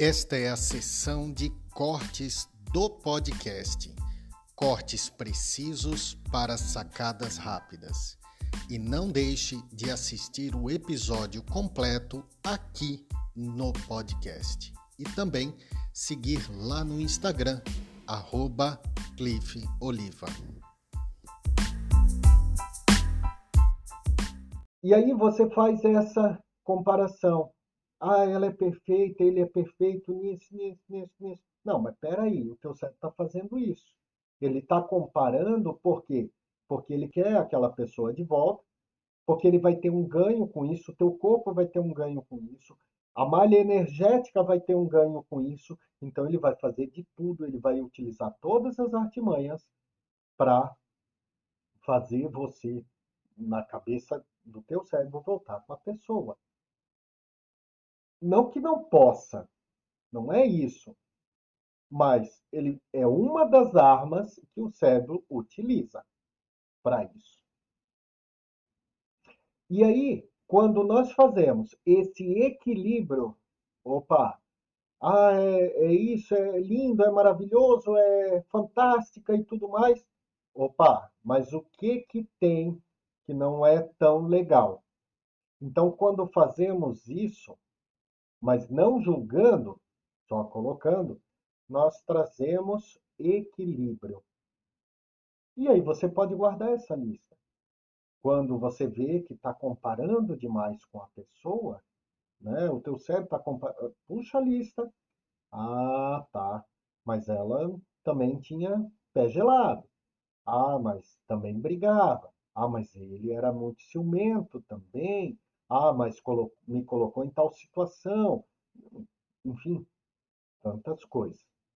Esta é a sessão de cortes do podcast. Cortes precisos para sacadas rápidas. E não deixe de assistir o episódio completo aqui no podcast. E também seguir lá no Instagram, arroba Cliff Oliva. E aí você faz essa comparação. Ah, ela é perfeita, ele é perfeito nisso, nisso, nisso, nisso. Não, mas peraí, o teu cérebro está fazendo isso. Ele está comparando por quê? Porque ele quer aquela pessoa de volta, porque ele vai ter um ganho com isso, o teu corpo vai ter um ganho com isso, a malha energética vai ter um ganho com isso, então ele vai fazer de tudo, ele vai utilizar todas as artimanhas para fazer você, na cabeça do teu cérebro, voltar com a pessoa. Não que não possa, não é isso. Mas ele é uma das armas que o cérebro utiliza para isso. E aí, quando nós fazemos esse equilíbrio, opa, ah, é, é isso, é lindo, é maravilhoso, é fantástica e tudo mais. Opa, mas o que que tem que não é tão legal? Então, quando fazemos isso, mas não julgando, só colocando, nós trazemos equilíbrio. E aí você pode guardar essa lista. Quando você vê que está comparando demais com a pessoa, né? O teu cérebro está comparando. Puxa a lista. Ah, tá. Mas ela também tinha pé gelado. Ah, mas também brigava. Ah, mas ele era muito ciumento também. Ah, mas me colocou em tal situação. Enfim, tantas coisas.